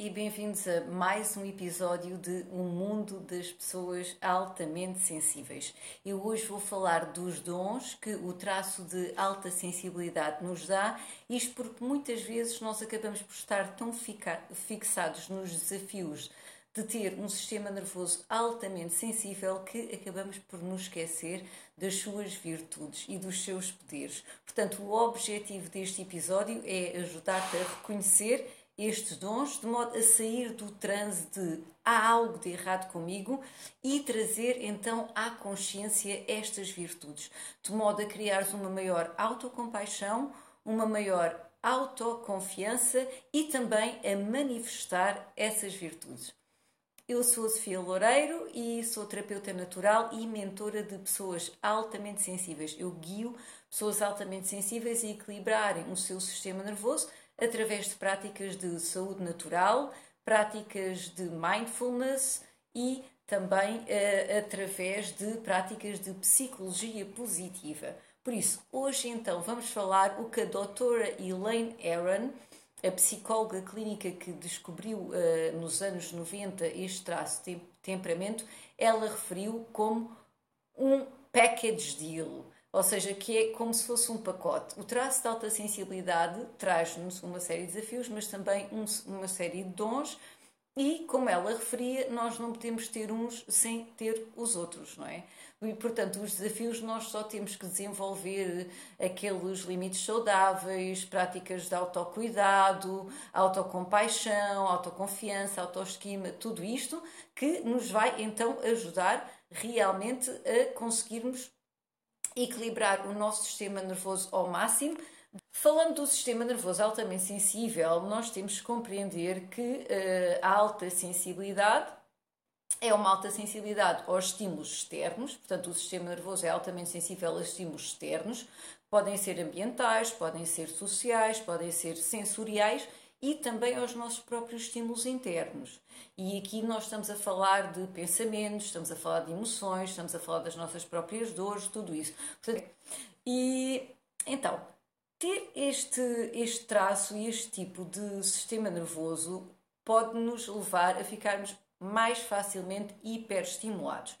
e bem-vindos a mais um episódio de Um Mundo das Pessoas Altamente Sensíveis. Eu hoje vou falar dos dons que o traço de alta sensibilidade nos dá, isto porque muitas vezes nós acabamos por estar tão fixados nos desafios de ter um sistema nervoso altamente sensível que acabamos por nos esquecer das suas virtudes e dos seus poderes. Portanto, o objetivo deste episódio é ajudar-te a reconhecer estes dons de modo a sair do transe de há algo de errado comigo e trazer então à consciência estas virtudes, de modo a criares uma maior autocompaixão, uma maior autoconfiança e também a manifestar essas virtudes. Eu sou a Sofia Loureiro e sou terapeuta natural e mentora de pessoas altamente sensíveis. Eu guio pessoas altamente sensíveis a equilibrarem o seu sistema nervoso através de práticas de saúde natural, práticas de mindfulness e também uh, através de práticas de psicologia positiva. Por isso, hoje então vamos falar o que a doutora Elaine Aaron, a psicóloga clínica que descobriu uh, nos anos 90 este traço de temperamento, ela referiu como um package deal ou seja, que é como se fosse um pacote. O traço de alta sensibilidade traz-nos uma série de desafios, mas também um, uma série de dons, e como ela referia, nós não podemos ter uns sem ter os outros, não é? E, portanto, os desafios nós só temos que desenvolver aqueles limites saudáveis, práticas de autocuidado, autocompaixão, autoconfiança, autoestima, tudo isto que nos vai então ajudar realmente a conseguirmos equilibrar o nosso sistema nervoso ao máximo. Falando do sistema nervoso altamente sensível, nós temos que compreender que uh, a alta sensibilidade é uma alta sensibilidade aos estímulos externos, portanto, o sistema nervoso é altamente sensível a estímulos externos, podem ser ambientais, podem ser sociais, podem ser sensoriais e também aos nossos próprios estímulos internos. E aqui nós estamos a falar de pensamentos, estamos a falar de emoções, estamos a falar das nossas próprias dores, tudo isso. E então, ter este, este traço e este tipo de sistema nervoso pode nos levar a ficarmos mais facilmente hiperestimulados.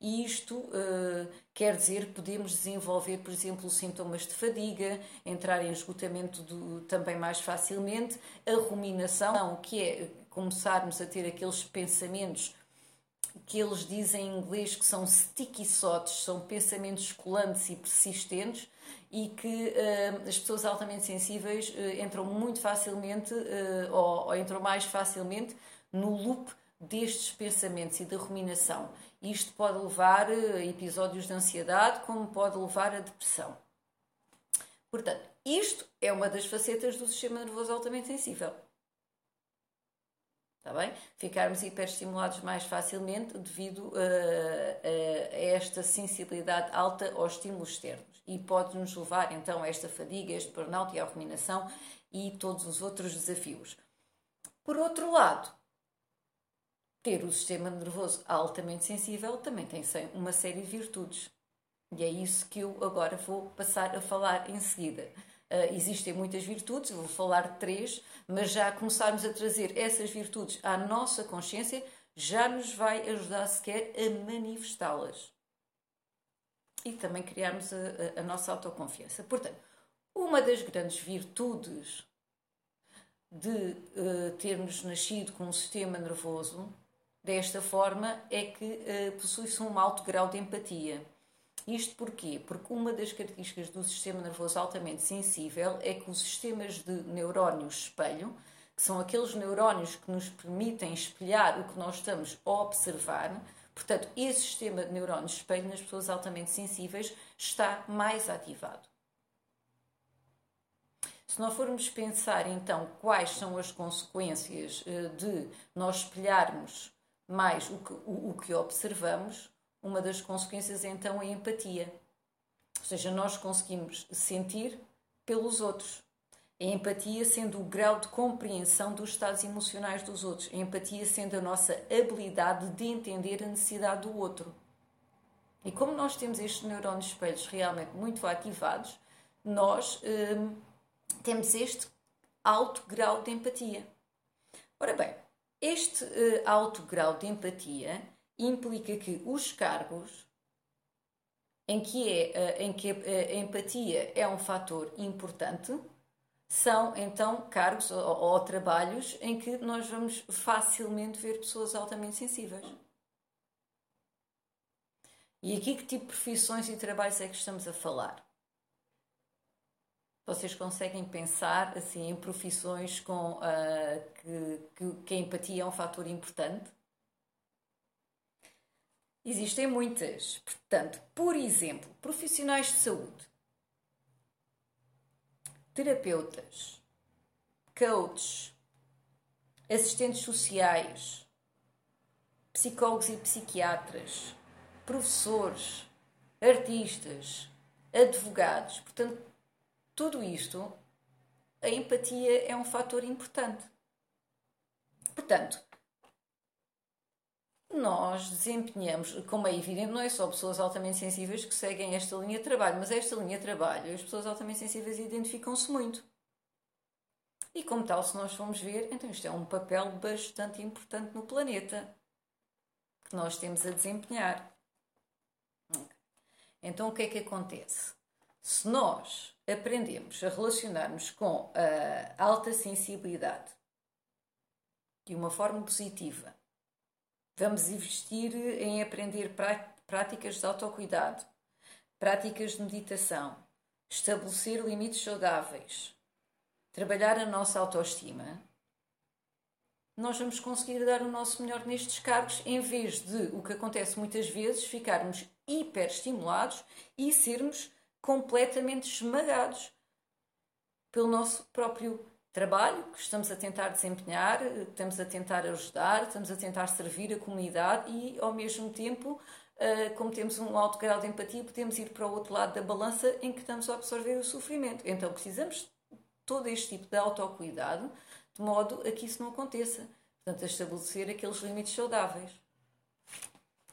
E isto uh, quer dizer que podemos desenvolver, por exemplo, sintomas de fadiga, entrar em esgotamento do, também mais facilmente, a ruminação, que é começarmos a ter aqueles pensamentos que eles dizem em inglês que são sticky thoughts, são pensamentos colantes e persistentes e que uh, as pessoas altamente sensíveis uh, entram muito facilmente ou, ou entram mais facilmente no loop destes pensamentos e da ruminação. Isto pode levar a episódios de ansiedade, como pode levar a depressão. Portanto, isto é uma das facetas do sistema nervoso altamente sensível. Está bem? Ficarmos hiperestimulados mais facilmente devido a, a, a esta sensibilidade alta aos estímulos externos. E pode nos levar então a esta fadiga, este burnout e à ruminação e todos os outros desafios. Por outro lado, ter o sistema nervoso altamente sensível também tem uma série de virtudes. E é isso que eu agora vou passar a falar em seguida. Uh, existem muitas virtudes, vou falar três, mas já começarmos a trazer essas virtudes à nossa consciência já nos vai ajudar sequer a manifestá-las. E também criarmos a, a, a nossa autoconfiança. Portanto, uma das grandes virtudes de uh, termos nascido com um sistema nervoso desta forma é que uh, possui-se um alto grau de empatia. Isto porquê? Porque uma das características do sistema nervoso altamente sensível é que os sistemas de neurónios espelho, que são aqueles neurónios que nos permitem espelhar o que nós estamos a observar, portanto, esse sistema de neurónios espelho nas pessoas altamente sensíveis está mais ativado. Se nós formos pensar então quais são as consequências eh, de nós espelharmos mais o que, o, o que observamos, uma das consequências então é a empatia. Ou seja, nós conseguimos sentir pelos outros. A empatia sendo o grau de compreensão dos estados emocionais dos outros. A empatia sendo a nossa habilidade de entender a necessidade do outro. E como nós temos estes neurónios espelhos realmente muito ativados, nós hum, temos este alto grau de empatia. Ora bem, este uh, alto grau de empatia implica que os cargos em que, é, uh, em que a, a empatia é um fator importante são então cargos ou, ou, trabalhos em que nós vamos facilmente ver pessoas altamente sensíveis. E aqui que tipo de profissões e trabalhos é que estamos a falar? Vocês conseguem pensar assim em profissões com uh, que, que, que a empatia é um fator importante? Existem muitas. Portanto, por exemplo, profissionais de saúde, terapeutas, coaches, assistentes sociais, psicólogos e psiquiatras, professores, artistas, advogados. Portanto, tudo isto, a empatia é um fator importante. Portanto, nós desempenhamos, como é evidente, não é só pessoas altamente sensíveis que seguem esta linha de trabalho, mas esta linha de trabalho, as pessoas altamente sensíveis identificam-se muito. E como tal, se nós formos ver, então isto é um papel bastante importante no planeta que nós temos a desempenhar. Então o que é que acontece? Se nós aprendemos a relacionar-nos com a alta sensibilidade de uma forma positiva, vamos investir em aprender práticas de autocuidado, práticas de meditação, estabelecer limites saudáveis, trabalhar a nossa autoestima, nós vamos conseguir dar o nosso melhor nestes cargos, em vez de o que acontece muitas vezes, ficarmos hiperestimulados e sermos completamente esmagados pelo nosso próprio trabalho que estamos a tentar desempenhar, estamos a tentar ajudar, estamos a tentar servir a comunidade e, ao mesmo tempo, eh, como temos um alto grau de empatia, podemos ir para o outro lado da balança em que estamos a absorver o sofrimento. Então, precisamos de todo este tipo de autocuidado, de modo a que isso não aconteça. Portanto, a estabelecer aqueles limites saudáveis.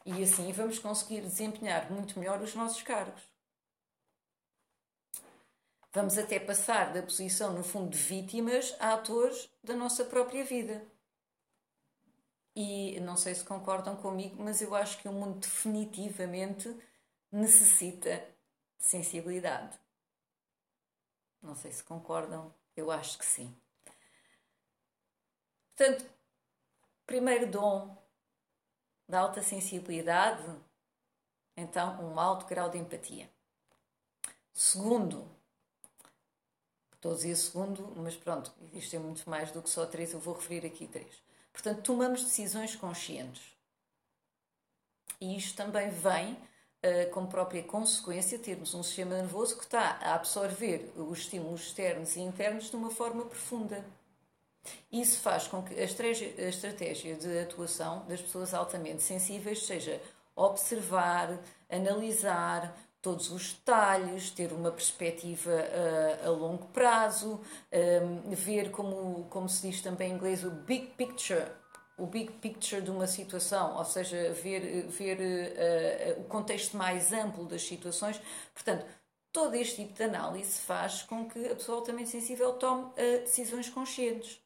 E assim vamos conseguir desempenhar muito melhor os nossos cargos. Vamos até passar da posição, no fundo, de vítimas a atores da nossa própria vida. E não sei se concordam comigo, mas eu acho que o mundo definitivamente necessita de sensibilidade. Não sei se concordam, eu acho que sim. Portanto, primeiro dom da alta sensibilidade, então um alto grau de empatia. Segundo, Estou a segundo, mas pronto, existem muito mais do que só três, eu vou referir aqui três. Portanto, tomamos decisões conscientes. E isto também vem uh, como própria consequência termos um sistema nervoso que está a absorver os estímulos externos e internos de uma forma profunda. Isso faz com que a estratégia de atuação das pessoas altamente sensíveis seja observar, analisar, todos os detalhes, ter uma perspectiva uh, a longo prazo, um, ehm, ver como, como se diz também em inglês o big picture, o big picture de uma situação, ou seja, ver, ver uh, o contexto mais amplo das situações. Portanto, todo este tipo de análise faz com que a pessoa altamente sensível tome uh, decisões conscientes.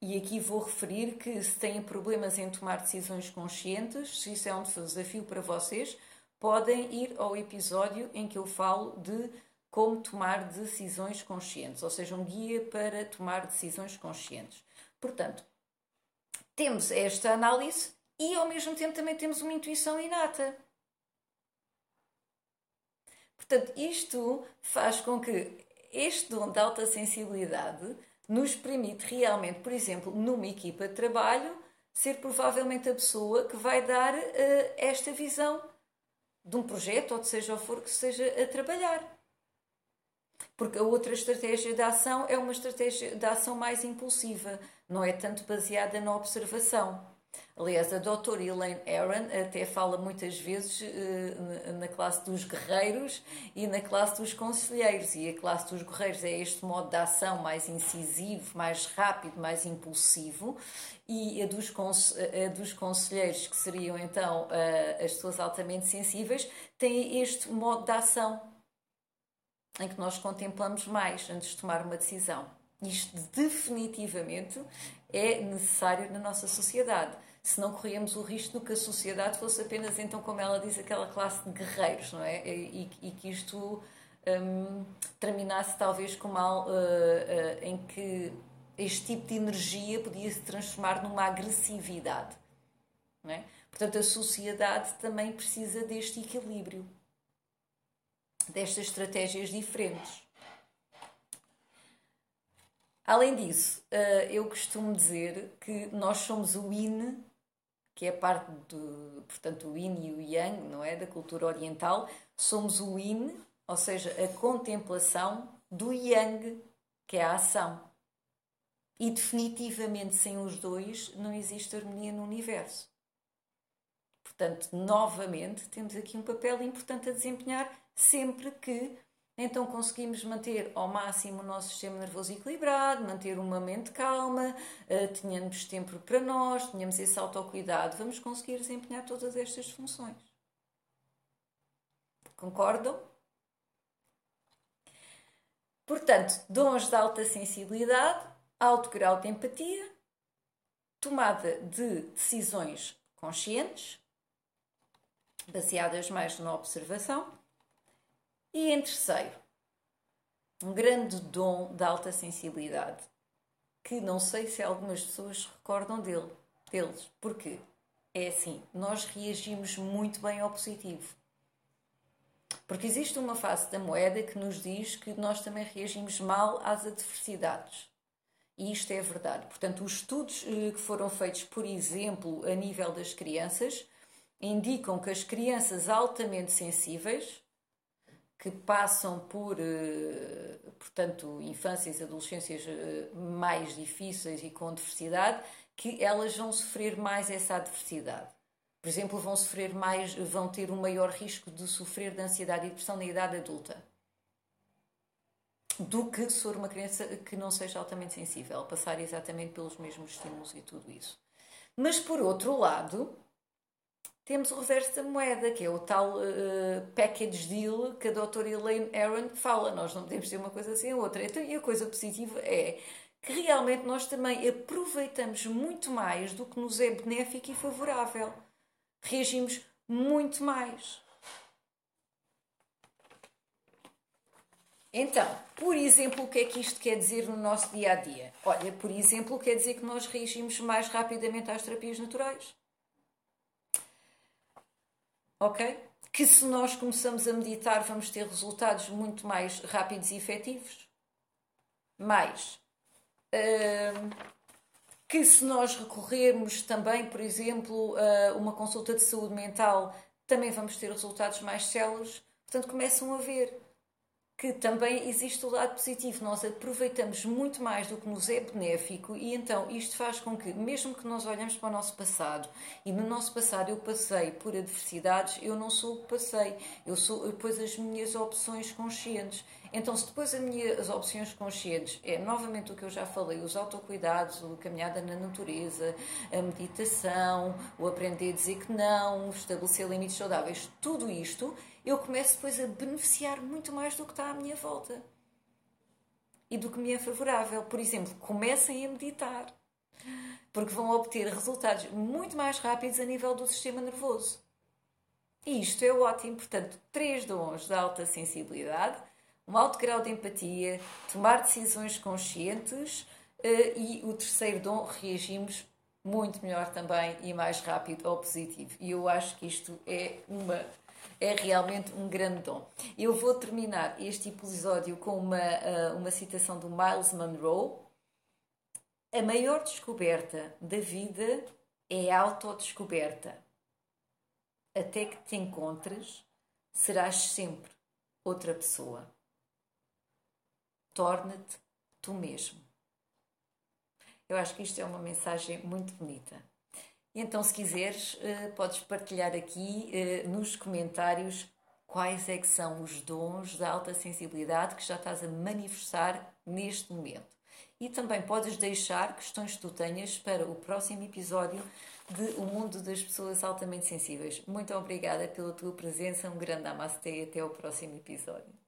E aqui vou referir que se têm problemas em tomar decisões conscientes, se isso é um desafio para vocês, podem ir ao episódio em que eu falo de como tomar decisões conscientes, ou seja, um guia para tomar decisões conscientes. Portanto, temos esta análise e ao mesmo tempo também temos uma intuição inata. Portanto, isto faz com que este dom de alta sensibilidade nos permite realmente, por exemplo, numa equipa de trabalho, ser provavelmente a pessoa que vai dar uh, esta visão de um projeto ou de seja o for que esteja a trabalhar. Porque a outra estratégia de ação é uma estratégia de ação mais impulsiva, não é tanto baseada na observação. Aliás, a doutora Elaine Aron até fala muitas vezes uh, na classe dos guerreiros e na classe dos conselheiros. E a classe dos guerreiros é este modo de ação mais incisivo, mais rápido, mais impulsivo. E a dos, a dos conselheiros, que seriam então uh, as pessoas altamente sensíveis, tem este modo de ação em que nós contemplamos mais antes de tomar uma decisão. Isto definitivamente é necessário na nossa sociedade se não corríamos o risco de que a sociedade fosse apenas, então, como ela diz, aquela classe de guerreiros, não é? E, e que isto um, terminasse talvez com mal uh, uh, em que este tipo de energia podia se transformar numa agressividade. Não é? Portanto, a sociedade também precisa deste equilíbrio, destas estratégias diferentes. Além disso, uh, eu costumo dizer que nós somos o yin que é parte do, portanto, o yin e o yang, não é, da cultura oriental, somos o yin, ou seja, a contemplação do yang, que é a ação. E definitivamente sem os dois não existe harmonia no universo. Portanto, novamente, temos aqui um papel importante a desempenhar sempre que então conseguimos manter ao máximo o nosso sistema nervoso equilibrado, manter uma mente calma, uh, tenhamos tempo para nós, tenhamos esse autocuidado, vamos conseguir desempenhar todas estas funções. Concordam? Portanto, dons de alta sensibilidade, alto grau de empatia, tomada de decisões conscientes, baseadas mais na observação e em terceiro, um grande dom da alta sensibilidade, que não sei se algumas pessoas recordam dele, deles. Porque é assim, nós reagimos muito bem ao positivo. Porque existe uma face da moeda que nos diz que nós também reagimos mal às adversidades. E isto é verdade. Portanto, os estudos eh, que foram feitos, por exemplo, a nível das crianças, indicam que as crianças altamente sensíveis que passam por, eh, portanto, infâncias e adolescências eh, mais difíceis e com diversidade, que elas vão sofrer mais essa adversidade. Por exemplo, vão sofrer mais, vão ter um maior risco de sofrer de ansiedade e depressão na idade adulta do que se for uma criança que não seja altamente sensível, passar exatamente pelos mesmos estímulos e tudo isso. Mas por outro lado, temos o reverso da moeda, que é o tal uh, package deal que a doutora Elaine Aron fala. Nós não podemos ter uma coisa sem a outra. Então, e a coisa positiva é que realmente nós também aproveitamos muito mais do que nos é benéfico e favorável. Reagimos muito mais. Então, por exemplo, o que é que isto quer dizer no nosso dia a dia? Olha, por exemplo, quer dizer que nós reagimos mais rapidamente às terapias naturais ok? Que se nós começamos a meditar, vamos ter resultados muito mais rápidos e efetivos. Mais. Que se nós recorrermos também, por exemplo, a uma consulta de saúde mental, também vamos ter resultados mais céleres. Portanto, começam a ver que também existe o lado positivo. Nós aproveitamos muito mais do que nos é benéfico e então isto faz com que, mesmo que nós olhemos para o nosso passado e no nosso passado eu passei por adversidades, eu não sou o que passei, eu sou depois as minhas opções conscientes. Então, se depois as minhas opções conscientes é novamente o que eu já falei, os autocuidados, a caminhada na natureza, a meditação, o aprender a dizer que não, estabelecer limites saudáveis, tudo isto eu começo depois a beneficiar muito mais do que está à minha volta e do que me é favorável. Por exemplo, comecem a meditar, porque vão obter resultados muito mais rápidos a nível do sistema nervoso. E isto é ótimo. Portanto, três dons de alta sensibilidade, um alto grau de empatia, tomar decisões conscientes uh, e o terceiro dom, reagimos muito melhor também e mais rápido ao positivo. E eu acho que isto é uma é realmente um grande dom. Eu vou terminar este episódio com uma, uh, uma citação do Miles Monroe. A maior descoberta da vida é a autodescoberta. Até que te encontres, serás sempre outra pessoa. Torna-te tu mesmo. Eu acho que isto é uma mensagem muito bonita. Então, se quiseres, uh, podes partilhar aqui uh, nos comentários quais é que são os dons da alta sensibilidade que já estás a manifestar neste momento. E também podes deixar questões que tu tenhas para o próximo episódio de O Mundo das Pessoas Altamente Sensíveis. Muito obrigada pela tua presença, um grande namaste e até o próximo episódio.